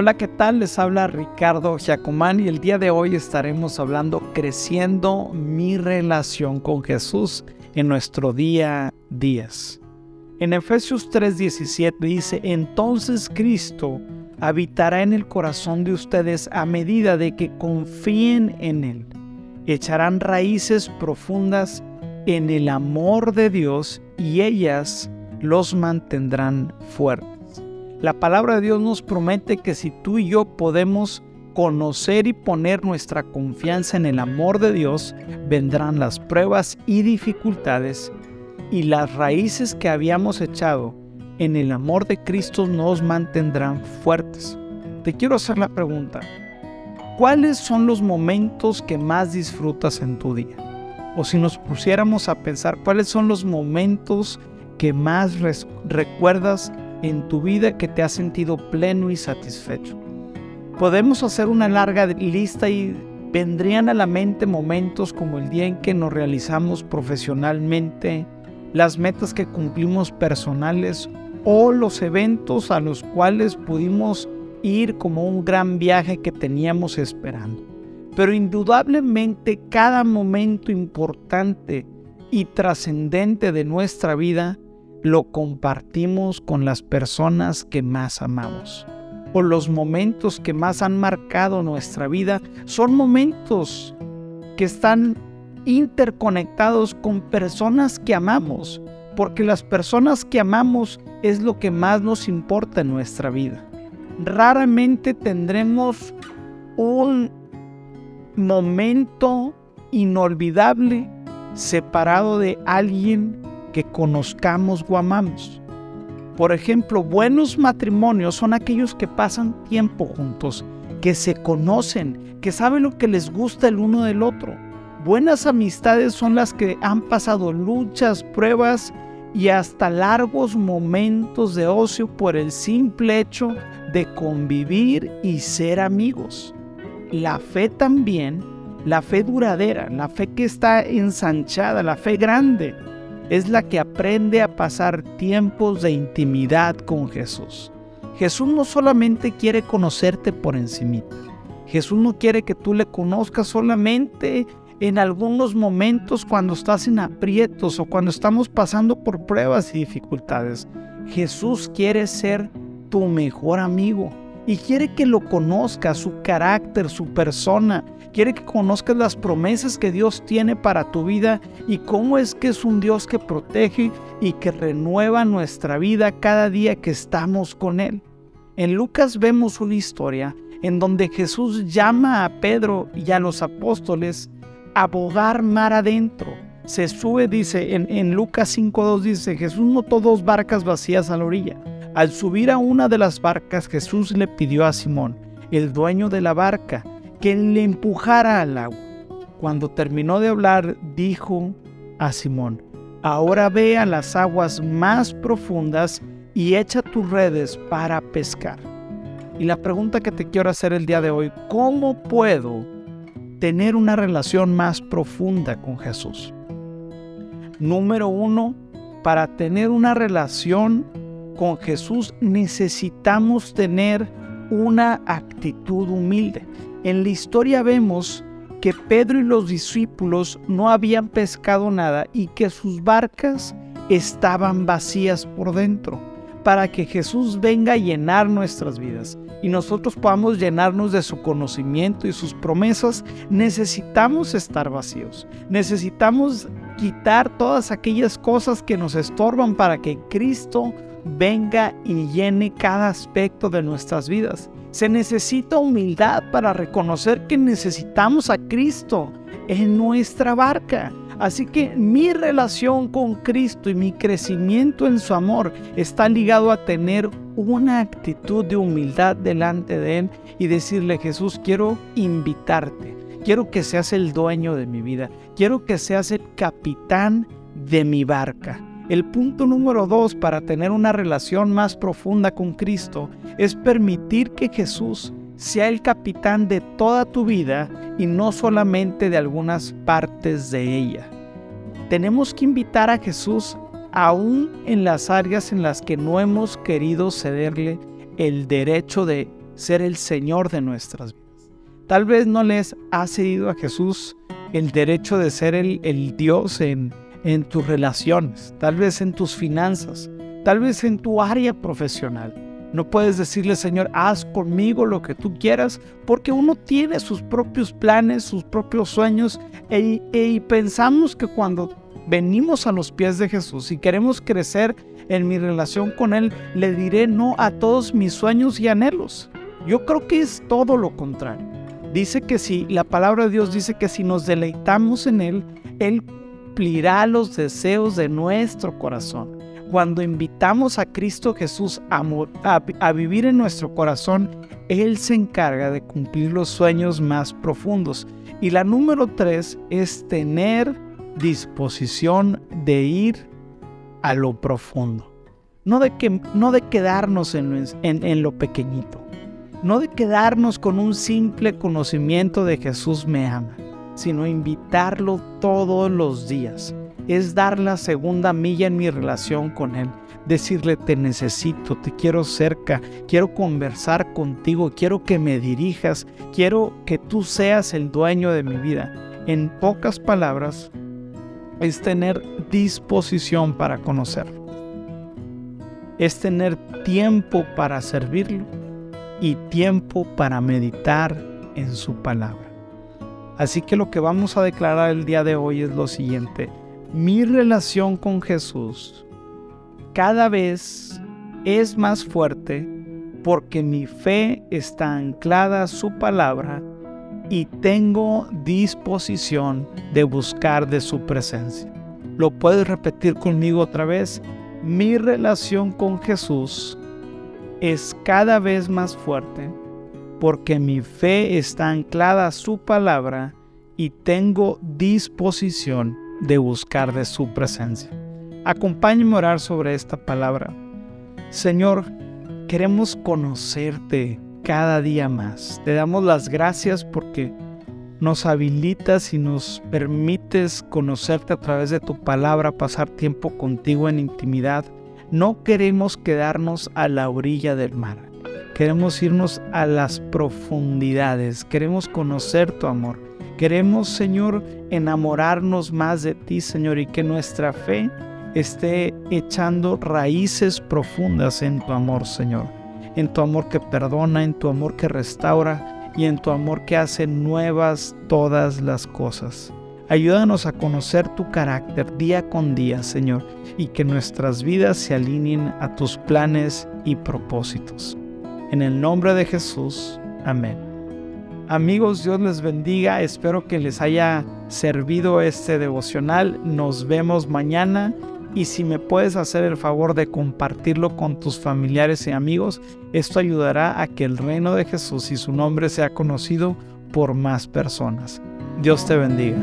Hola, ¿qué tal? Les habla Ricardo Giacomán y el día de hoy estaremos hablando creciendo mi relación con Jesús en nuestro día 10. En Efesios 3:17 dice, entonces Cristo habitará en el corazón de ustedes a medida de que confíen en Él. Echarán raíces profundas en el amor de Dios y ellas los mantendrán fuertes. La palabra de Dios nos promete que si tú y yo podemos conocer y poner nuestra confianza en el amor de Dios, vendrán las pruebas y dificultades y las raíces que habíamos echado en el amor de Cristo nos mantendrán fuertes. Te quiero hacer la pregunta, ¿cuáles son los momentos que más disfrutas en tu día? O si nos pusiéramos a pensar, ¿cuáles son los momentos que más recuerdas en tu vida que te has sentido pleno y satisfecho. Podemos hacer una larga lista y vendrían a la mente momentos como el día en que nos realizamos profesionalmente, las metas que cumplimos personales o los eventos a los cuales pudimos ir como un gran viaje que teníamos esperando. Pero indudablemente cada momento importante y trascendente de nuestra vida lo compartimos con las personas que más amamos. O los momentos que más han marcado nuestra vida son momentos que están interconectados con personas que amamos, porque las personas que amamos es lo que más nos importa en nuestra vida. Raramente tendremos un momento inolvidable separado de alguien conozcamos o amamos. Por ejemplo, buenos matrimonios son aquellos que pasan tiempo juntos, que se conocen, que saben lo que les gusta el uno del otro. Buenas amistades son las que han pasado luchas, pruebas y hasta largos momentos de ocio por el simple hecho de convivir y ser amigos. La fe también, la fe duradera, la fe que está ensanchada, la fe grande, es la que aprende a pasar tiempos de intimidad con Jesús. Jesús no solamente quiere conocerte por encimita. Jesús no quiere que tú le conozcas solamente en algunos momentos cuando estás en aprietos o cuando estamos pasando por pruebas y dificultades. Jesús quiere ser tu mejor amigo y quiere que lo conozcas, su carácter, su persona. Quiere que conozcas las promesas que Dios tiene para tu vida y cómo es que es un Dios que protege y que renueva nuestra vida cada día que estamos con Él. En Lucas vemos una historia en donde Jesús llama a Pedro y a los apóstoles a bogar mar adentro. Se sube, dice, en, en Lucas 5.2 dice, Jesús notó dos barcas vacías a la orilla al subir a una de las barcas, Jesús le pidió a Simón, el dueño de la barca, que le empujara al agua. Cuando terminó de hablar, dijo a Simón, ahora ve a las aguas más profundas y echa tus redes para pescar. Y la pregunta que te quiero hacer el día de hoy, ¿cómo puedo tener una relación más profunda con Jesús? Número uno, para tener una relación con Jesús necesitamos tener una actitud humilde. En la historia vemos que Pedro y los discípulos no habían pescado nada y que sus barcas estaban vacías por dentro, para que Jesús venga a llenar nuestras vidas y nosotros podamos llenarnos de su conocimiento y sus promesas, necesitamos estar vacíos. Necesitamos quitar todas aquellas cosas que nos estorban para que Cristo venga y llene cada aspecto de nuestras vidas. Se necesita humildad para reconocer que necesitamos a Cristo en nuestra barca. Así que mi relación con Cristo y mi crecimiento en su amor está ligado a tener una actitud de humildad delante de Él y decirle, Jesús, quiero invitarte, quiero que seas el dueño de mi vida, quiero que seas el capitán de mi barca. El punto número dos para tener una relación más profunda con Cristo es permitir que Jesús sea el capitán de toda tu vida y no solamente de algunas partes de ella. Tenemos que invitar a Jesús aún en las áreas en las que no hemos querido cederle el derecho de ser el Señor de nuestras vidas. Tal vez no les ha cedido a Jesús el derecho de ser el, Dios en, tus relaciones, tal vez en tus finanzas, tal vez en tu área profesional. No puedes decirle, Señor, haz conmigo lo que tú quieras, porque uno tiene sus propios planes, sus propios sueños, y, y pensamos que cuando venimos a los pies de Jesús y queremos crecer en mi relación con Él, le diré no a todos mis sueños y anhelos. Yo creo que es todo lo contrario. Dice que si, la palabra de Dios dice que si nos deleitamos en Él, Él cumplirá los deseos de nuestro corazón. Cuando invitamos a Cristo Jesús a, vivir en nuestro corazón, Él se encarga de cumplir los sueños más profundos. Y la número tres es tener disposición de ir a lo profundo. No de, que, no de quedarnos en lo pequeñito. No de quedarnos con un simple conocimiento de Jesús me ama, sino invitarlo todos los días. Es dar la segunda milla en mi relación con Él. Decirle, te necesito, te quiero cerca, quiero conversar contigo, quiero que me dirijas, quiero que tú seas el dueño de mi vida. En pocas palabras, es tener disposición para conocerlo. Es tener tiempo para servirlo y tiempo para meditar en su palabra. Así que lo que vamos a declarar el día de hoy es lo siguiente. Mi relación con Jesús cada vez es más fuerte porque mi fe está anclada a su palabra y tengo disposición de buscar de su presencia. ¿Lo puedes repetir conmigo otra vez? Mi relación con Jesús es cada vez más fuerte porque mi fe está anclada a su palabra y tengo disposición de buscar de su presencia. Acompáñame a orar sobre esta palabra. Señor, queremos conocerte cada día más. Te damos las gracias porque nos habilitas y nos permites conocerte a través de tu palabra, pasar tiempo contigo en intimidad no queremos quedarnos a la orilla del mar. Queremos irnos a las profundidades. Queremos conocer tu amor. Queremos, Señor, enamorarnos más de ti, Señor, y que nuestra fe esté echando raíces profundas en tu amor, Señor. En tu amor que perdona, en tu amor que restaura y en tu amor que hace nuevas todas las cosas. Ayúdanos a conocer tu carácter día con día, Señor, y que nuestras vidas se alineen a tus planes y propósitos. En el nombre de Jesús, amén. Amigos, Dios les bendiga. Espero que les haya servido este devocional. Nos vemos mañana. Y si me puedes hacer el favor de compartirlo con tus familiares y amigos, esto ayudará a que el reino de Jesús y su nombre sea conocido por más personas. Dios te bendiga.